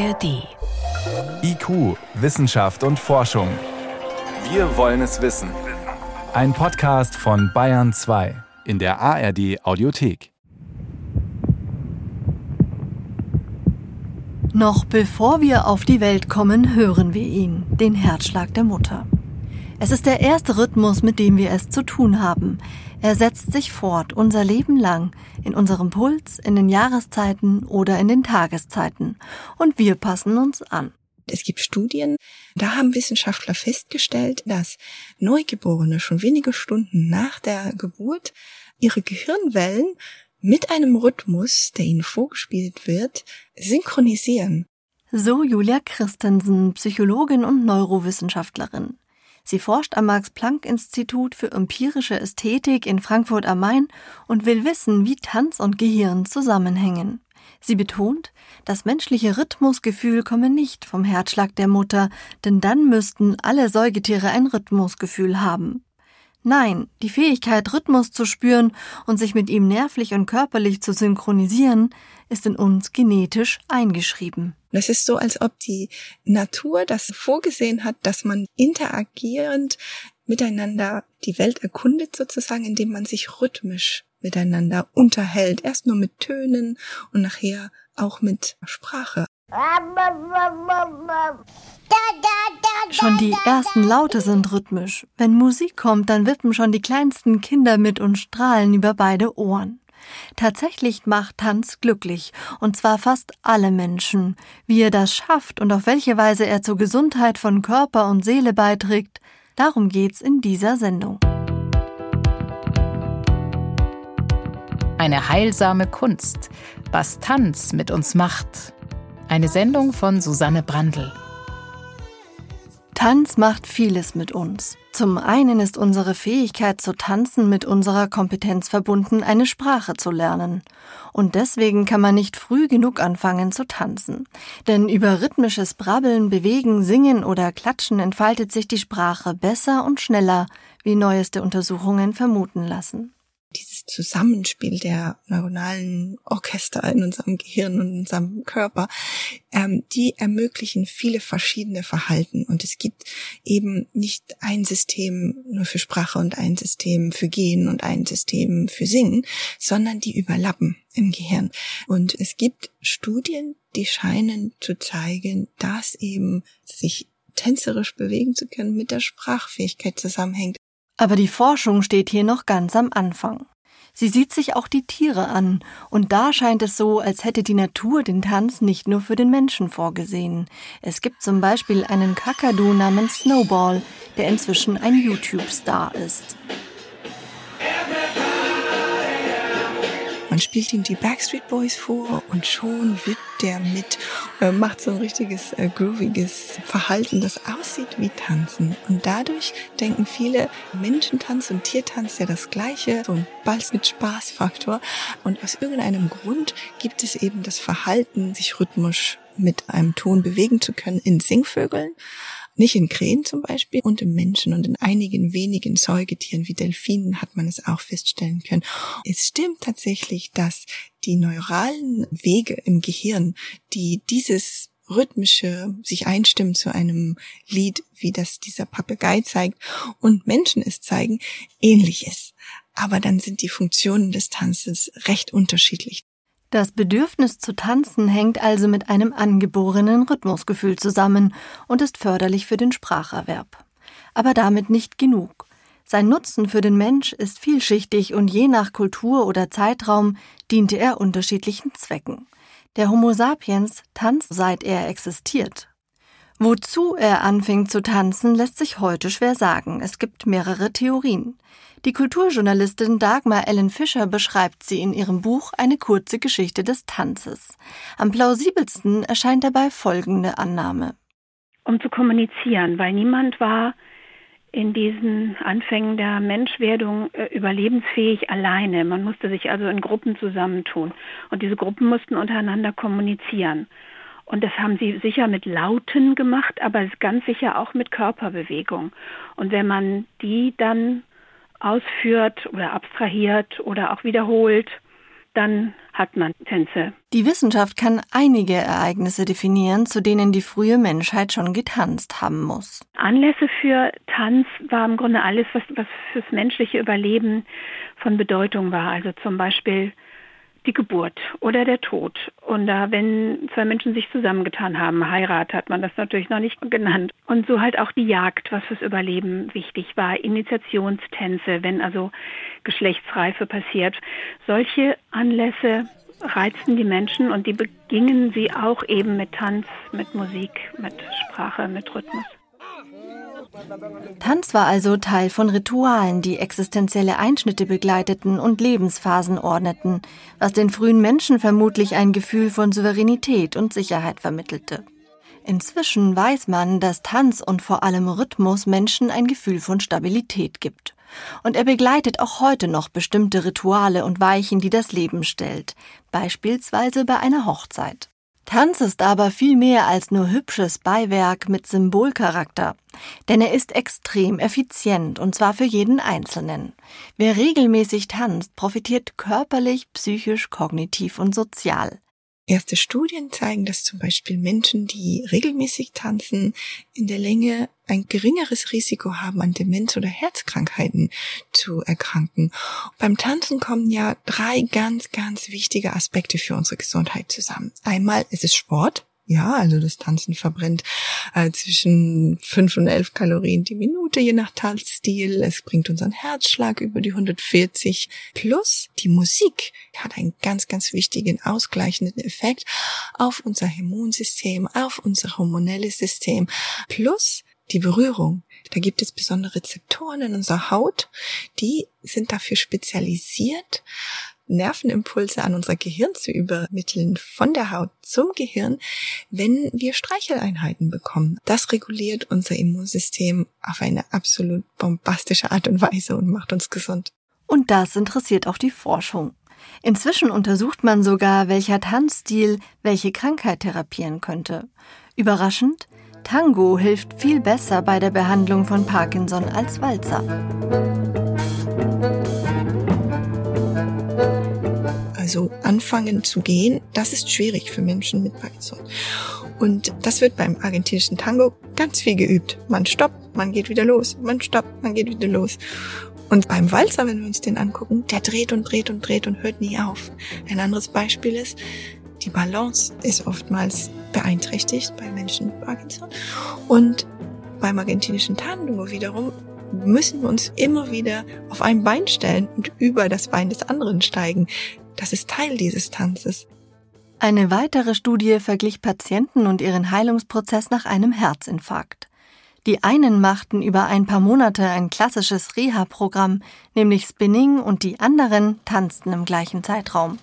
ARD. IQ, Wissenschaft und Forschung. Wir wollen es wissen. Ein Podcast von Bayern 2 in der ARD Audiothek. Noch bevor wir auf die Welt kommen, hören wir ihn, den Herzschlag der Mutter. Es ist der erste Rhythmus, mit dem wir es zu tun haben. Er setzt sich fort unser Leben lang, in unserem Puls, in den Jahreszeiten oder in den Tageszeiten. Und wir passen uns an. Es gibt Studien, da haben Wissenschaftler festgestellt, dass Neugeborene schon wenige Stunden nach der Geburt ihre Gehirnwellen mit einem Rhythmus, der ihnen vorgespielt wird, synchronisieren. So Julia Christensen, Psychologin und Neurowissenschaftlerin. Sie forscht am Max-Planck-Institut für empirische Ästhetik in Frankfurt am Main und will wissen, wie Tanz und Gehirn zusammenhängen. Sie betont, das menschliche Rhythmusgefühl komme nicht vom Herzschlag der Mutter, denn dann müssten alle Säugetiere ein Rhythmusgefühl haben. Nein, die Fähigkeit, Rhythmus zu spüren und sich mit ihm nervlich und körperlich zu synchronisieren, ist in uns genetisch eingeschrieben. Es ist so, als ob die Natur das vorgesehen hat, dass man interagierend miteinander die Welt erkundet sozusagen, indem man sich rhythmisch miteinander unterhält. Erst nur mit Tönen und nachher auch mit Sprache. Schon die ersten Laute sind rhythmisch. Wenn Musik kommt, dann wippen schon die kleinsten Kinder mit und strahlen über beide Ohren. Tatsächlich macht Tanz glücklich, und zwar fast alle Menschen. Wie er das schafft und auf welche Weise er zur Gesundheit von Körper und Seele beiträgt, darum geht's in dieser Sendung. Eine heilsame Kunst, was Tanz mit uns macht. Eine Sendung von Susanne Brandl. Tanz macht vieles mit uns. Zum einen ist unsere Fähigkeit zu tanzen mit unserer Kompetenz verbunden, eine Sprache zu lernen. Und deswegen kann man nicht früh genug anfangen zu tanzen. Denn über rhythmisches Brabbeln, Bewegen, Singen oder Klatschen entfaltet sich die Sprache besser und schneller, wie neueste Untersuchungen vermuten lassen Zusammenspiel der neuronalen Orchester in unserem Gehirn und unserem Körper, ähm, die ermöglichen viele verschiedene Verhalten. Und es gibt eben nicht ein System nur für Sprache und ein System für Gehen und ein System für Singen, sondern die überlappen im Gehirn. Und es gibt Studien, die scheinen zu zeigen, dass eben sich tänzerisch bewegen zu können mit der Sprachfähigkeit zusammenhängt. Aber die Forschung steht hier noch ganz am Anfang. Sie sieht sich auch die Tiere an, und da scheint es so, als hätte die Natur den Tanz nicht nur für den Menschen vorgesehen. Es gibt zum Beispiel einen Kakadu namens Snowball, der inzwischen ein YouTube-Star ist. Man spielt ihm die Backstreet Boys vor und schon wippt der mit, äh, macht so ein richtiges äh, grooviges Verhalten, das aussieht wie Tanzen. Und dadurch denken viele Menschentanz und Tiertanz ja das gleiche, so ein Balz mit Spaßfaktor. Und aus irgendeinem Grund gibt es eben das Verhalten, sich rhythmisch mit einem Ton bewegen zu können in Singvögeln nicht in Krähen zum Beispiel und im Menschen und in einigen wenigen Säugetieren wie Delfinen hat man es auch feststellen können. Es stimmt tatsächlich, dass die neuralen Wege im Gehirn, die dieses rhythmische sich einstimmen zu einem Lied, wie das dieser Papagei zeigt und Menschen es zeigen, ähnlich ist. Aber dann sind die Funktionen des Tanzes recht unterschiedlich. Das Bedürfnis zu tanzen hängt also mit einem angeborenen Rhythmusgefühl zusammen und ist förderlich für den Spracherwerb. Aber damit nicht genug. Sein Nutzen für den Mensch ist vielschichtig und je nach Kultur oder Zeitraum diente er unterschiedlichen Zwecken. Der Homo sapiens tanzt seit er existiert. Wozu er anfing zu tanzen, lässt sich heute schwer sagen. Es gibt mehrere Theorien. Die Kulturjournalistin Dagmar Ellen Fischer beschreibt sie in ihrem Buch Eine kurze Geschichte des Tanzes. Am plausibelsten erscheint dabei folgende Annahme. Um zu kommunizieren, weil niemand war in diesen Anfängen der Menschwerdung äh, überlebensfähig alleine. Man musste sich also in Gruppen zusammentun. Und diese Gruppen mussten untereinander kommunizieren. Und das haben sie sicher mit Lauten gemacht, aber ganz sicher auch mit Körperbewegung. Und wenn man die dann ausführt oder abstrahiert oder auch wiederholt, dann hat man Tänze. Die Wissenschaft kann einige Ereignisse definieren, zu denen die frühe Menschheit schon getanzt haben muss. Anlässe für Tanz war im Grunde alles, was, was fürs menschliche Überleben von Bedeutung war. Also zum Beispiel die Geburt oder der Tod. Und da, wenn zwei Menschen sich zusammengetan haben, Heirat hat man das natürlich noch nicht genannt. Und so halt auch die Jagd, was fürs Überleben wichtig war, Initiationstänze, wenn also Geschlechtsreife passiert. Solche Anlässe reizten die Menschen und die begingen sie auch eben mit Tanz, mit Musik, mit Sprache, mit Rhythmus. Tanz war also Teil von Ritualen, die existenzielle Einschnitte begleiteten und Lebensphasen ordneten, was den frühen Menschen vermutlich ein Gefühl von Souveränität und Sicherheit vermittelte. Inzwischen weiß man, dass Tanz und vor allem Rhythmus Menschen ein Gefühl von Stabilität gibt. Und er begleitet auch heute noch bestimmte Rituale und Weichen, die das Leben stellt, beispielsweise bei einer Hochzeit. Tanz ist aber viel mehr als nur hübsches Beiwerk mit Symbolcharakter, denn er ist extrem effizient und zwar für jeden Einzelnen. Wer regelmäßig tanzt, profitiert körperlich, psychisch, kognitiv und sozial. Erste Studien zeigen, dass zum Beispiel Menschen, die regelmäßig tanzen, in der Länge ein geringeres Risiko haben, an Demenz oder Herzkrankheiten zu erkranken. Beim Tanzen kommen ja drei ganz, ganz wichtige Aspekte für unsere Gesundheit zusammen. Einmal ist es Sport, ja, also das Tanzen verbrennt äh, zwischen fünf und elf Kalorien die Minute, je nach Tanzstil. Es bringt unseren Herzschlag über die 140. Plus die Musik hat einen ganz, ganz wichtigen ausgleichenden Effekt auf unser Immunsystem, auf unser hormonelles System. Plus die Berührung. Da gibt es besondere Rezeptoren in unserer Haut, die sind dafür spezialisiert, Nervenimpulse an unser Gehirn zu übermitteln von der Haut zum Gehirn, wenn wir Streicheleinheiten bekommen. Das reguliert unser Immunsystem auf eine absolut bombastische Art und Weise und macht uns gesund. Und das interessiert auch die Forschung. Inzwischen untersucht man sogar, welcher Tanzstil welche Krankheit therapieren könnte. Überraschend, Tango hilft viel besser bei der Behandlung von Parkinson als Walzer. Also anfangen zu gehen, das ist schwierig für Menschen mit Parkinson. Und das wird beim argentinischen Tango ganz viel geübt. Man stoppt, man geht wieder los, man stoppt, man geht wieder los. Und beim Walzer, wenn wir uns den angucken, der dreht und dreht und dreht und hört nie auf. Ein anderes Beispiel ist, die Balance ist oftmals beeinträchtigt bei Menschen mit Parkinson. Und beim argentinischen Tango wiederum müssen wir uns immer wieder auf ein Bein stellen und über das Bein des anderen steigen. Das ist Teil dieses Tanzes. Eine weitere Studie verglich Patienten und ihren Heilungsprozess nach einem Herzinfarkt. Die einen machten über ein paar Monate ein klassisches Reha-Programm, nämlich Spinning, und die anderen tanzten im gleichen Zeitraum.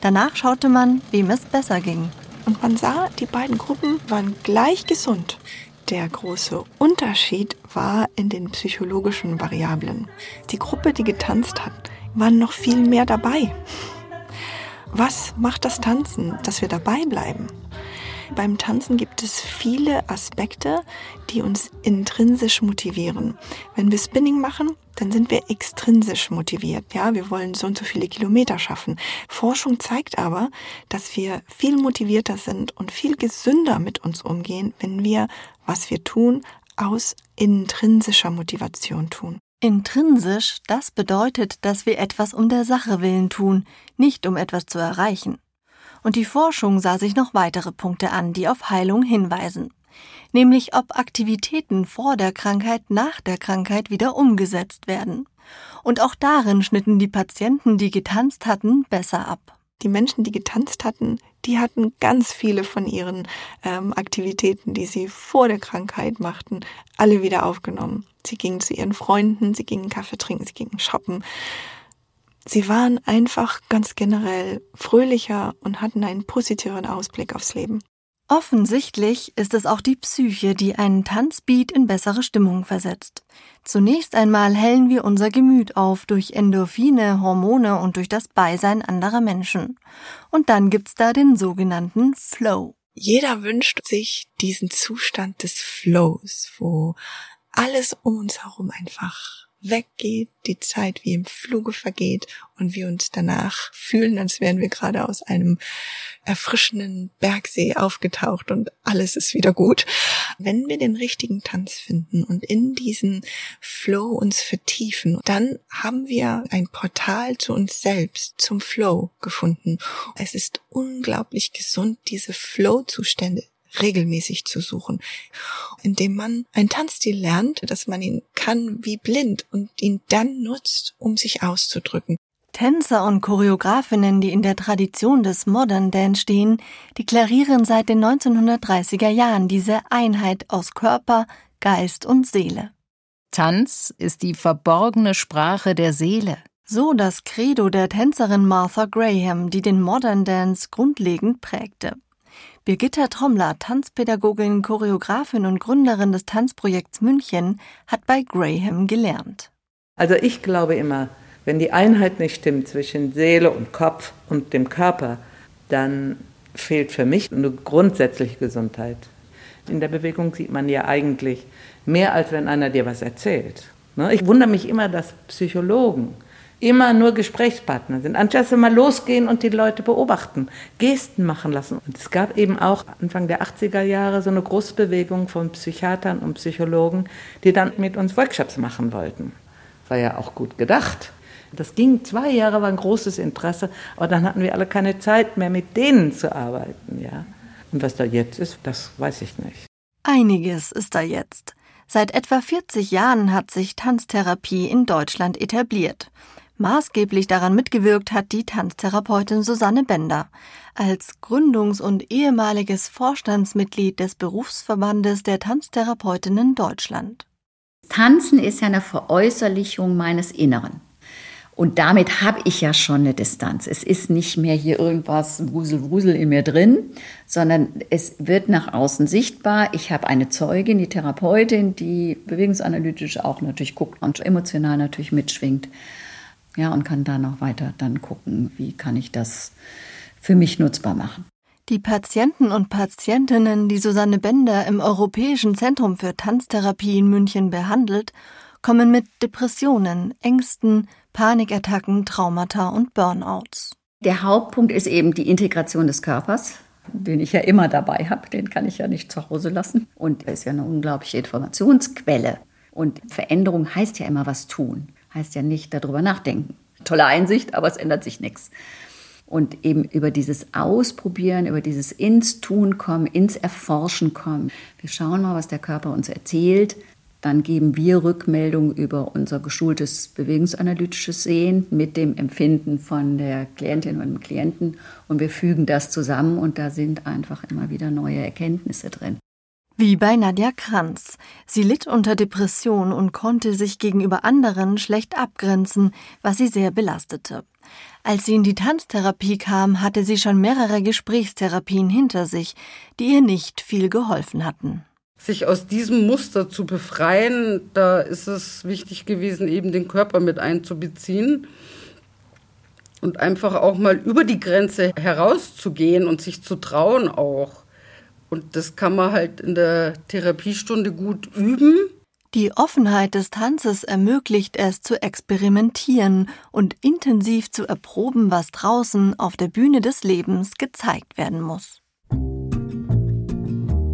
Danach schaute man, wem es besser ging. Und man sah, die beiden Gruppen waren gleich gesund. Der große Unterschied war in den psychologischen Variablen. Die Gruppe, die getanzt hat, waren noch viel mehr dabei. Was macht das Tanzen, dass wir dabei bleiben? Beim Tanzen gibt es viele Aspekte, die uns intrinsisch motivieren. Wenn wir Spinning machen, dann sind wir extrinsisch motiviert. Ja, wir wollen so und so viele Kilometer schaffen. Forschung zeigt aber, dass wir viel motivierter sind und viel gesünder mit uns umgehen, wenn wir, was wir tun, aus intrinsischer Motivation tun. Intrinsisch, das bedeutet, dass wir etwas um der Sache willen tun, nicht um etwas zu erreichen. Und die Forschung sah sich noch weitere Punkte an, die auf Heilung hinweisen. Nämlich ob Aktivitäten vor der Krankheit nach der Krankheit wieder umgesetzt werden. Und auch darin schnitten die Patienten, die getanzt hatten, besser ab. Die Menschen, die getanzt hatten, die hatten ganz viele von ihren ähm, Aktivitäten, die sie vor der Krankheit machten, alle wieder aufgenommen. Sie gingen zu ihren Freunden, sie gingen Kaffee trinken, sie gingen shoppen. Sie waren einfach ganz generell fröhlicher und hatten einen positiveren Ausblick aufs Leben. Offensichtlich ist es auch die Psyche, die einen Tanzbeat in bessere Stimmung versetzt. Zunächst einmal hellen wir unser Gemüt auf durch Endorphine, Hormone und durch das Beisein anderer Menschen. Und dann gibt's da den sogenannten Flow. Jeder wünscht sich diesen Zustand des Flows, wo alles um uns herum einfach weggeht, die Zeit wie im Fluge vergeht und wir uns danach fühlen, als wären wir gerade aus einem erfrischenden Bergsee aufgetaucht und alles ist wieder gut. Wenn wir den richtigen Tanz finden und in diesen Flow uns vertiefen, dann haben wir ein Portal zu uns selbst, zum Flow gefunden. Es ist unglaublich gesund, diese Flow-Zustände regelmäßig zu suchen, indem man einen Tanzstil lernt, dass man ihn kann wie blind und ihn dann nutzt, um sich auszudrücken. Tänzer und Choreografinnen, die in der Tradition des Modern Dance stehen, deklarieren seit den 1930er Jahren diese Einheit aus Körper, Geist und Seele. Tanz ist die verborgene Sprache der Seele. So das Credo der Tänzerin Martha Graham, die den Modern Dance grundlegend prägte. Birgitta Trommler, Tanzpädagogin, Choreografin und Gründerin des Tanzprojekts München, hat bei Graham gelernt. Also ich glaube immer, wenn die Einheit nicht stimmt zwischen Seele und Kopf und dem Körper, dann fehlt für mich eine grundsätzliche Gesundheit. In der Bewegung sieht man ja eigentlich mehr, als wenn einer dir was erzählt. Ne? Ich wundere mich immer, dass Psychologen immer nur Gesprächspartner sind. Anstatt mal losgehen und die Leute beobachten, Gesten machen lassen. Und es gab eben auch Anfang der 80er Jahre so eine große Bewegung von Psychiatern und Psychologen, die dann mit uns Workshops machen wollten. War ja auch gut gedacht. Das ging zwei Jahre, war ein großes Interesse, aber dann hatten wir alle keine Zeit mehr, mit denen zu arbeiten. Ja. Und was da jetzt ist, das weiß ich nicht. Einiges ist da jetzt. Seit etwa 40 Jahren hat sich Tanztherapie in Deutschland etabliert. Maßgeblich daran mitgewirkt hat die Tanztherapeutin Susanne Bender. Als Gründungs- und ehemaliges Vorstandsmitglied des Berufsverbandes der Tanztherapeutinnen Deutschland. Tanzen ist ja eine Veräußerlichung meines Inneren. Und damit habe ich ja schon eine Distanz. Es ist nicht mehr hier irgendwas Wusel, Wusel in mir drin, sondern es wird nach außen sichtbar. Ich habe eine Zeugin, die Therapeutin, die bewegungsanalytisch auch natürlich guckt und emotional natürlich mitschwingt. Ja, und kann dann auch weiter dann gucken, wie kann ich das für mich nutzbar machen. Die Patienten und Patientinnen, die Susanne Bender im Europäischen Zentrum für Tanztherapie in München behandelt, kommen mit Depressionen, Ängsten, Panikattacken, Traumata und Burnouts. Der Hauptpunkt ist eben die Integration des Körpers, den ich ja immer dabei habe. Den kann ich ja nicht zu Hause lassen. Und er ist ja eine unglaubliche Informationsquelle. Und Veränderung heißt ja immer was tun heißt ja nicht darüber nachdenken. Tolle Einsicht, aber es ändert sich nichts. Und eben über dieses Ausprobieren, über dieses ins Tun kommen, ins Erforschen kommen. Wir schauen mal, was der Körper uns erzählt. Dann geben wir Rückmeldung über unser geschultes bewegungsanalytisches Sehen mit dem Empfinden von der Klientin und dem Klienten. Und wir fügen das zusammen und da sind einfach immer wieder neue Erkenntnisse drin. Wie bei Nadja Kranz. Sie litt unter Depression und konnte sich gegenüber anderen schlecht abgrenzen, was sie sehr belastete. Als sie in die Tanztherapie kam, hatte sie schon mehrere Gesprächstherapien hinter sich, die ihr nicht viel geholfen hatten. Sich aus diesem Muster zu befreien, da ist es wichtig gewesen, eben den Körper mit einzubeziehen und einfach auch mal über die Grenze herauszugehen und sich zu trauen auch. Und das kann man halt in der Therapiestunde gut üben. Die Offenheit des Tanzes ermöglicht es zu experimentieren und intensiv zu erproben, was draußen auf der Bühne des Lebens gezeigt werden muss.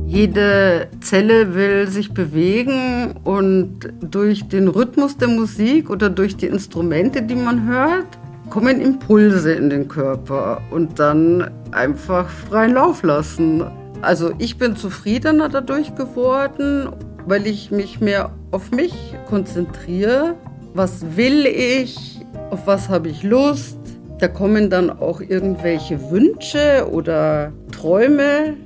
Jede Zelle will sich bewegen und durch den Rhythmus der Musik oder durch die Instrumente, die man hört, kommen Impulse in den Körper und dann einfach freien Lauf lassen. Also ich bin zufriedener dadurch geworden, weil ich mich mehr auf mich konzentriere. Was will ich? Auf was habe ich Lust? Da kommen dann auch irgendwelche Wünsche oder Träume,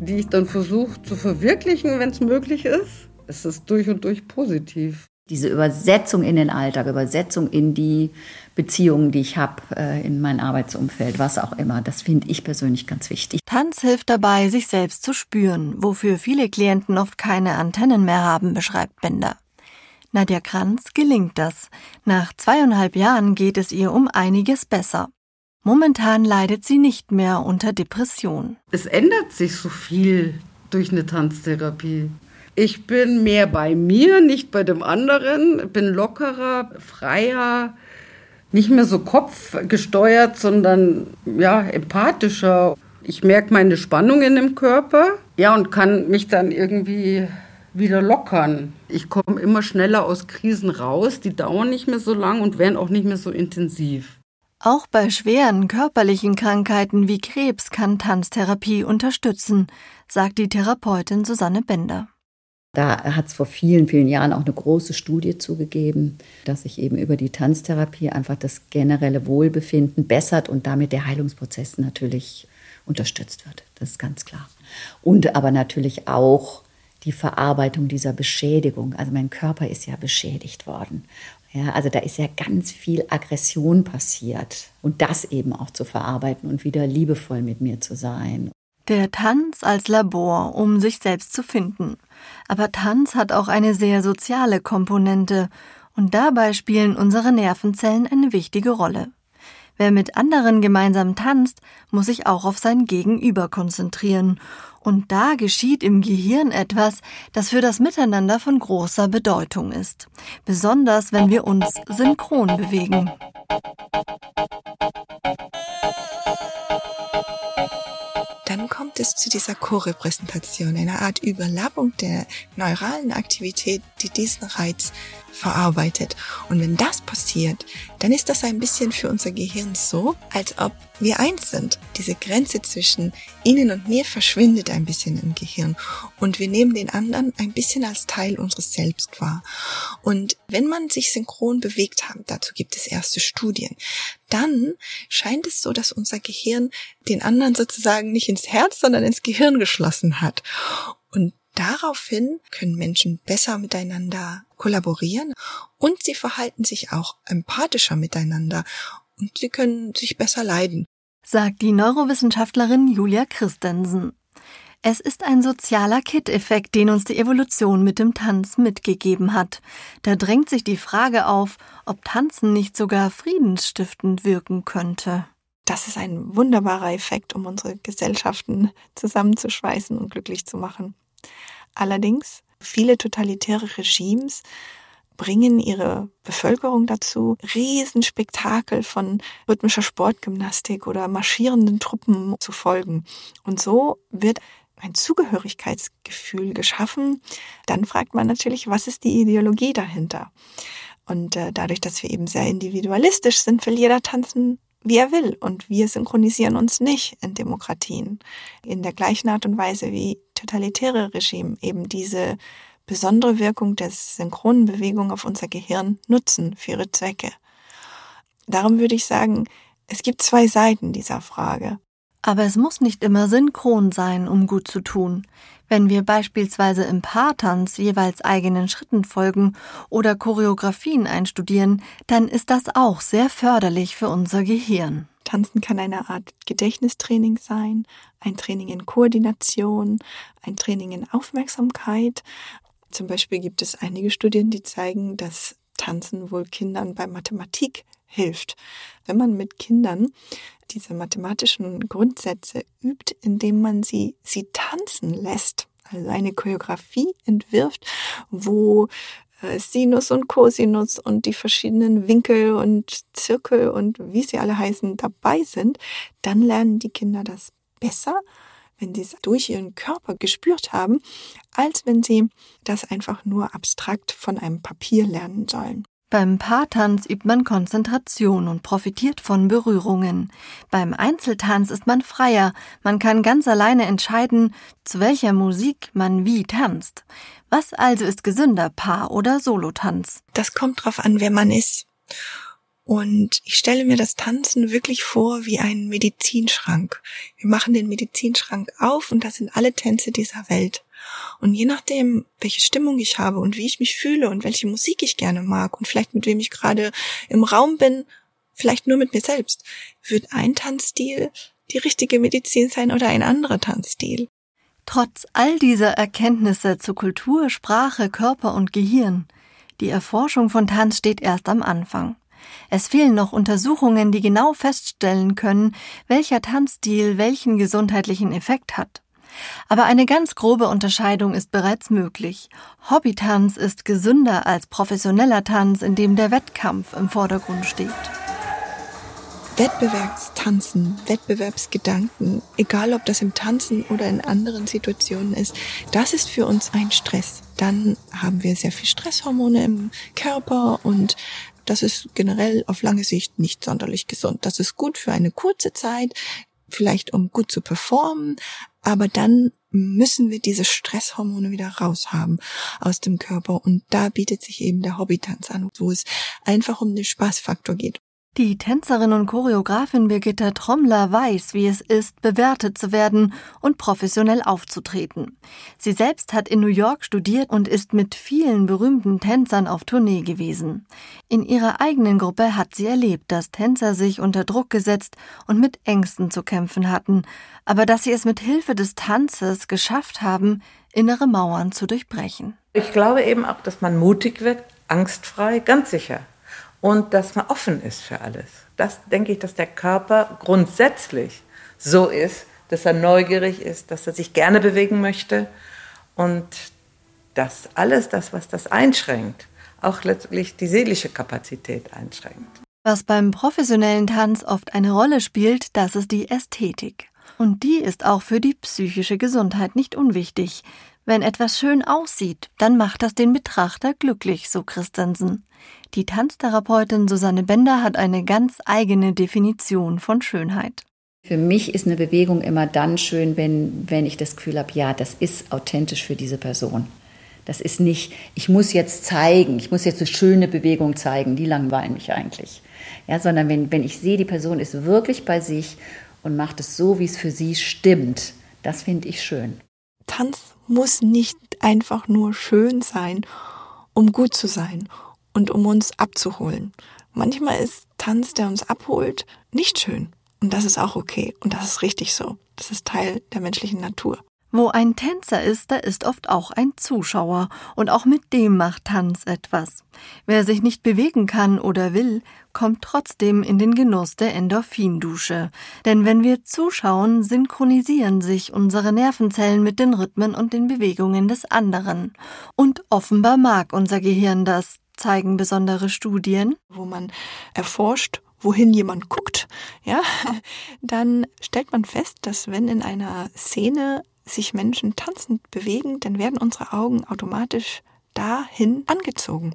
die ich dann versuche zu verwirklichen, wenn es möglich ist. Es ist durch und durch positiv. Diese Übersetzung in den Alltag, Übersetzung in die Beziehungen, die ich habe, äh, in mein Arbeitsumfeld, was auch immer, das finde ich persönlich ganz wichtig. Tanz hilft dabei, sich selbst zu spüren, wofür viele Klienten oft keine Antennen mehr haben, beschreibt Bender. Nadja Kranz gelingt das. Nach zweieinhalb Jahren geht es ihr um einiges besser. Momentan leidet sie nicht mehr unter Depression. Es ändert sich so viel durch eine Tanztherapie. Ich bin mehr bei mir, nicht bei dem anderen. Bin lockerer, freier, nicht mehr so kopfgesteuert, sondern ja, empathischer. Ich merke meine Spannungen im Körper, ja, und kann mich dann irgendwie wieder lockern. Ich komme immer schneller aus Krisen raus, die dauern nicht mehr so lang und werden auch nicht mehr so intensiv. Auch bei schweren körperlichen Krankheiten wie Krebs kann Tanztherapie unterstützen, sagt die Therapeutin Susanne Bender. Da hat es vor vielen, vielen Jahren auch eine große Studie zugegeben, dass sich eben über die Tanztherapie einfach das generelle Wohlbefinden bessert und damit der Heilungsprozess natürlich unterstützt wird. Das ist ganz klar. Und aber natürlich auch die Verarbeitung dieser Beschädigung. Also mein Körper ist ja beschädigt worden. Ja, also da ist ja ganz viel Aggression passiert und das eben auch zu verarbeiten und wieder liebevoll mit mir zu sein. Der Tanz als Labor, um sich selbst zu finden. Aber Tanz hat auch eine sehr soziale Komponente und dabei spielen unsere Nervenzellen eine wichtige Rolle. Wer mit anderen gemeinsam tanzt, muss sich auch auf sein Gegenüber konzentrieren. Und da geschieht im Gehirn etwas, das für das Miteinander von großer Bedeutung ist. Besonders wenn wir uns synchron bewegen. Kommt es zu dieser Co-Repräsentation, einer Art Überlappung der neuralen Aktivität, die diesen Reiz verarbeitet. Und wenn das passiert, dann ist das ein bisschen für unser Gehirn so, als ob wir eins sind. Diese Grenze zwischen Ihnen und mir verschwindet ein bisschen im Gehirn und wir nehmen den anderen ein bisschen als Teil unseres Selbst wahr. Und wenn man sich synchron bewegt hat, dazu gibt es erste Studien, dann scheint es so, dass unser Gehirn den anderen sozusagen nicht ins Herz, sondern ins Gehirn geschlossen hat. Daraufhin können Menschen besser miteinander kollaborieren und sie verhalten sich auch empathischer miteinander und sie können sich besser leiden. Sagt die Neurowissenschaftlerin Julia Christensen. Es ist ein sozialer Kit-Effekt, den uns die Evolution mit dem Tanz mitgegeben hat. Da drängt sich die Frage auf, ob Tanzen nicht sogar friedensstiftend wirken könnte. Das ist ein wunderbarer Effekt, um unsere Gesellschaften zusammenzuschweißen und glücklich zu machen. Allerdings, viele totalitäre Regimes bringen ihre Bevölkerung dazu, Riesenspektakel von rhythmischer Sportgymnastik oder marschierenden Truppen zu folgen. Und so wird ein Zugehörigkeitsgefühl geschaffen. Dann fragt man natürlich, was ist die Ideologie dahinter? Und äh, dadurch, dass wir eben sehr individualistisch sind, will jeder tanzen, wie er will. Und wir synchronisieren uns nicht in Demokratien. In der gleichen Art und Weise wie totalitäre Regime eben diese besondere Wirkung der synchronen Bewegung auf unser Gehirn nutzen für ihre Zwecke. Darum würde ich sagen, es gibt zwei Seiten dieser Frage. Aber es muss nicht immer synchron sein, um gut zu tun. Wenn wir beispielsweise im Paartanz jeweils eigenen Schritten folgen oder Choreografien einstudieren, dann ist das auch sehr förderlich für unser Gehirn. Tanzen kann eine Art Gedächtnistraining sein, ein Training in Koordination, ein Training in Aufmerksamkeit zum Beispiel gibt es einige Studien, die zeigen, dass Tanzen wohl Kindern bei Mathematik hilft. Wenn man mit Kindern diese mathematischen Grundsätze übt, indem man sie, sie tanzen lässt, also eine Choreografie entwirft, wo Sinus und Cosinus und die verschiedenen Winkel und Zirkel und wie sie alle heißen dabei sind, dann lernen die Kinder das besser wenn sie es durch ihren Körper gespürt haben, als wenn sie das einfach nur abstrakt von einem Papier lernen sollen. Beim Paartanz übt man Konzentration und profitiert von Berührungen. Beim Einzeltanz ist man freier, man kann ganz alleine entscheiden, zu welcher Musik man wie tanzt. Was also ist gesünder, Paar- oder Solotanz? Das kommt drauf an, wer man ist. Und ich stelle mir das Tanzen wirklich vor wie einen Medizinschrank. Wir machen den Medizinschrank auf und da sind alle Tänze dieser Welt. Und je nachdem, welche Stimmung ich habe und wie ich mich fühle und welche Musik ich gerne mag und vielleicht mit wem ich gerade im Raum bin, vielleicht nur mit mir selbst, wird ein Tanzstil die richtige Medizin sein oder ein anderer Tanzstil. Trotz all dieser Erkenntnisse zu Kultur, Sprache, Körper und Gehirn, die Erforschung von Tanz steht erst am Anfang. Es fehlen noch Untersuchungen, die genau feststellen können, welcher Tanzstil welchen gesundheitlichen Effekt hat. Aber eine ganz grobe Unterscheidung ist bereits möglich. Hobbytanz ist gesünder als professioneller Tanz, in dem der Wettkampf im Vordergrund steht. Wettbewerbstanzen, Wettbewerbsgedanken, egal ob das im Tanzen oder in anderen Situationen ist, das ist für uns ein Stress. Dann haben wir sehr viel Stresshormone im Körper und das ist generell auf lange Sicht nicht sonderlich gesund. Das ist gut für eine kurze Zeit, vielleicht um gut zu performen, aber dann müssen wir diese Stresshormone wieder raushaben aus dem Körper und da bietet sich eben der Hobbytanz an, wo es einfach um den Spaßfaktor geht. Die Tänzerin und Choreografin Birgitta Trommler weiß, wie es ist, bewertet zu werden und professionell aufzutreten. Sie selbst hat in New York studiert und ist mit vielen berühmten Tänzern auf Tournee gewesen. In ihrer eigenen Gruppe hat sie erlebt, dass Tänzer sich unter Druck gesetzt und mit Ängsten zu kämpfen hatten, aber dass sie es mit Hilfe des Tanzes geschafft haben, innere Mauern zu durchbrechen. Ich glaube eben auch, dass man mutig wird, angstfrei, ganz sicher und dass man offen ist für alles. Das denke ich, dass der Körper grundsätzlich so ist, dass er neugierig ist, dass er sich gerne bewegen möchte und dass alles das, was das einschränkt, auch letztlich die seelische Kapazität einschränkt. Was beim professionellen Tanz oft eine Rolle spielt, das ist die Ästhetik. Und die ist auch für die psychische Gesundheit nicht unwichtig. Wenn etwas schön aussieht, dann macht das den Betrachter glücklich, so Christensen. Die Tanztherapeutin Susanne Bender hat eine ganz eigene Definition von Schönheit. Für mich ist eine Bewegung immer dann schön, wenn, wenn ich das Gefühl habe, ja, das ist authentisch für diese Person. Das ist nicht, ich muss jetzt zeigen, ich muss jetzt eine schöne Bewegung zeigen, die langweilen mich eigentlich. Ja, sondern wenn, wenn ich sehe, die Person ist wirklich bei sich und macht es so, wie es für sie stimmt, das finde ich schön. Tanz muss nicht einfach nur schön sein, um gut zu sein und um uns abzuholen. Manchmal ist Tanz, der uns abholt, nicht schön. Und das ist auch okay. Und das ist richtig so. Das ist Teil der menschlichen Natur. Wo ein Tänzer ist, da ist oft auch ein Zuschauer, und auch mit dem macht Tanz etwas. Wer sich nicht bewegen kann oder will, kommt trotzdem in den Genuss der Endorphindusche. Denn wenn wir zuschauen, synchronisieren sich unsere Nervenzellen mit den Rhythmen und den Bewegungen des anderen. Und offenbar mag unser Gehirn das, zeigen besondere Studien. Wo man erforscht, wohin jemand guckt, ja, dann stellt man fest, dass wenn in einer Szene sich Menschen tanzend bewegen, dann werden unsere Augen automatisch dahin angezogen.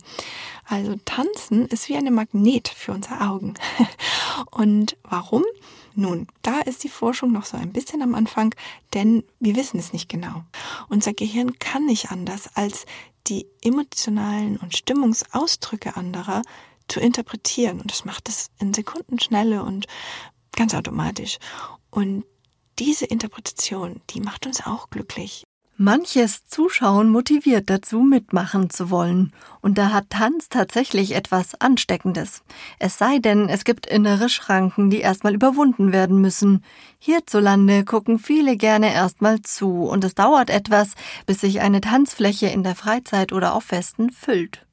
Also tanzen ist wie eine Magnet für unsere Augen. Und warum? Nun, da ist die Forschung noch so ein bisschen am Anfang, denn wir wissen es nicht genau. Unser Gehirn kann nicht anders, als die emotionalen und Stimmungsausdrücke anderer zu interpretieren. Und das macht es in Sekundenschnelle und ganz automatisch. Und diese Interpretation, die macht uns auch glücklich. Manches Zuschauen motiviert dazu, mitmachen zu wollen. Und da hat Tanz tatsächlich etwas Ansteckendes. Es sei denn, es gibt innere Schranken, die erstmal überwunden werden müssen. Hierzulande gucken viele gerne erstmal zu und es dauert etwas, bis sich eine Tanzfläche in der Freizeit oder auf Festen füllt.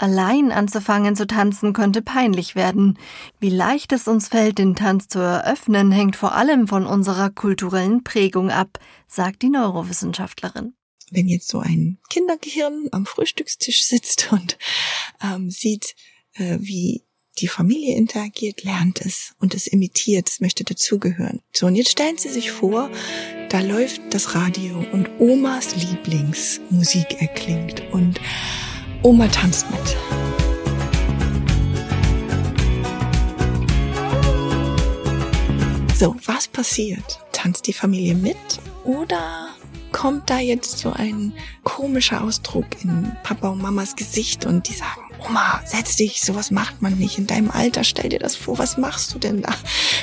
Allein anzufangen zu tanzen könnte peinlich werden. Wie leicht es uns fällt, den Tanz zu eröffnen, hängt vor allem von unserer kulturellen Prägung ab, sagt die Neurowissenschaftlerin. Wenn jetzt so ein Kindergehirn am Frühstückstisch sitzt und ähm, sieht, äh, wie die Familie interagiert, lernt es und es imitiert, es möchte dazugehören. So, und jetzt stellen Sie sich vor, da läuft das Radio und Omas Lieblingsmusik erklingt und Oma tanzt mit. So, was passiert? Tanzt die Familie mit oder kommt da jetzt so ein komischer Ausdruck in Papa und Mamas Gesicht und die sagen, Oma, setz dich, sowas macht man nicht. In deinem Alter stell dir das vor, was machst du denn da?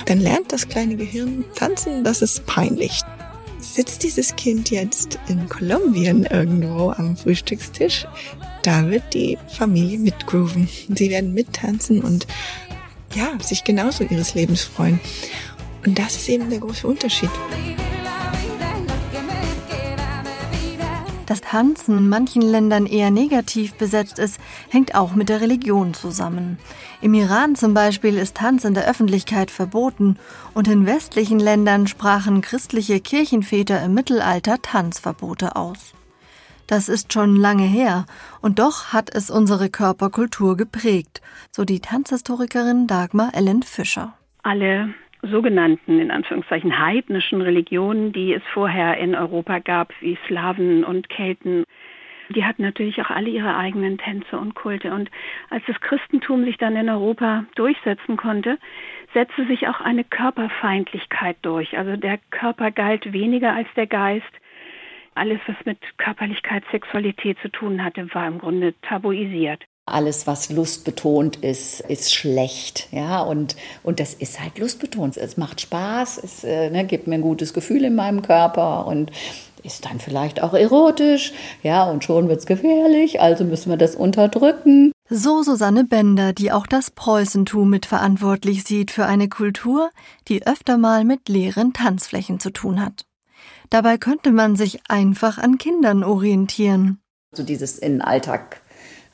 Dann lernt das kleine Gehirn tanzen, das ist peinlich. Sitzt dieses Kind jetzt in Kolumbien irgendwo am Frühstückstisch, da wird die Familie mitgrooven. Sie werden mittanzen und ja, sich genauso ihres Lebens freuen. Und das ist eben der große Unterschied. Dass Tanzen in manchen Ländern eher negativ besetzt ist, hängt auch mit der Religion zusammen. Im Iran zum Beispiel ist Tanz in der Öffentlichkeit verboten und in westlichen Ländern sprachen christliche Kirchenväter im Mittelalter Tanzverbote aus. Das ist schon lange her und doch hat es unsere Körperkultur geprägt, so die Tanzhistorikerin Dagmar Ellen Fischer. Alle sogenannten, in Anführungszeichen, heidnischen Religionen, die es vorher in Europa gab, wie Slawen und Kelten. Die hatten natürlich auch alle ihre eigenen Tänze und Kulte. Und als das Christentum sich dann in Europa durchsetzen konnte, setzte sich auch eine Körperfeindlichkeit durch. Also der Körper galt weniger als der Geist. Alles, was mit Körperlichkeit, Sexualität zu tun hatte, war im Grunde tabuisiert alles, was lustbetont ist, ist schlecht. Ja, und, und das ist halt lustbetont. Es macht Spaß, es äh, ne, gibt mir ein gutes Gefühl in meinem Körper und ist dann vielleicht auch erotisch. Ja, und schon wird es gefährlich, also müssen wir das unterdrücken. So Susanne Bender, die auch das Preußentum mitverantwortlich sieht für eine Kultur, die öfter mal mit leeren Tanzflächen zu tun hat. Dabei könnte man sich einfach an Kindern orientieren. So dieses in den Alltag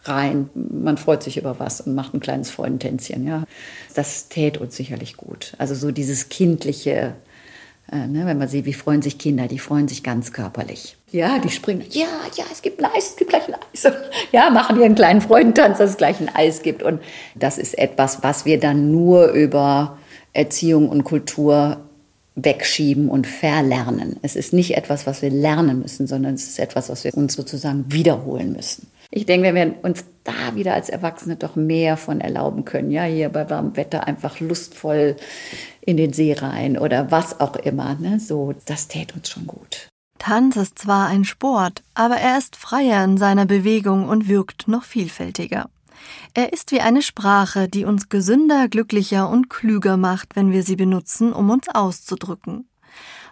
rein. Man freut sich über was und macht ein kleines Freundentänzchen. Ja. Das täte uns sicherlich gut. Also so dieses kindliche, äh, ne, wenn man sieht, wie freuen sich Kinder, die freuen sich ganz körperlich. Ja, die springen, ja, ja, es gibt ein Eis, es gibt gleich ein Eis. Ja, machen ihren kleinen Freudentanz, dass es gleich ein Eis gibt. Und das ist etwas, was wir dann nur über Erziehung und Kultur wegschieben und verlernen. Es ist nicht etwas, was wir lernen müssen, sondern es ist etwas, was wir uns sozusagen wiederholen müssen. Ich denke, wenn wir uns da wieder als Erwachsene doch mehr von erlauben können, ja, hier bei warmem Wetter einfach lustvoll in den See rein oder was auch immer, ne, so, das täte uns schon gut. Tanz ist zwar ein Sport, aber er ist freier in seiner Bewegung und wirkt noch vielfältiger. Er ist wie eine Sprache, die uns gesünder, glücklicher und klüger macht, wenn wir sie benutzen, um uns auszudrücken.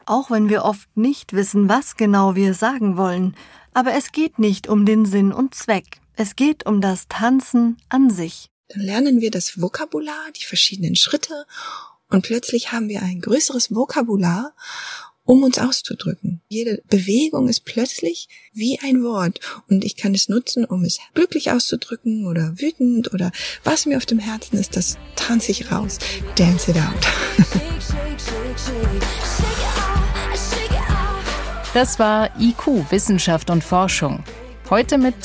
Auch wenn wir oft nicht wissen, was genau wir sagen wollen, aber es geht nicht um den Sinn und Zweck. Es geht um das Tanzen an sich. Dann lernen wir das Vokabular, die verschiedenen Schritte und plötzlich haben wir ein größeres Vokabular, um uns auszudrücken. Jede Bewegung ist plötzlich wie ein Wort und ich kann es nutzen, um es glücklich auszudrücken oder wütend oder was mir auf dem Herzen ist, das tanze ich raus. Dance it out. Das war IQ, Wissenschaft und Forschung. Heute mit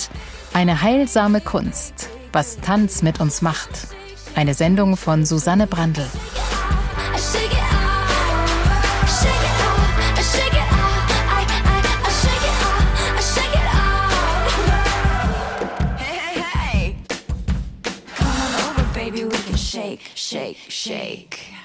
Eine heilsame Kunst, was Tanz mit uns macht. Eine Sendung von Susanne Brandl. shake, shake.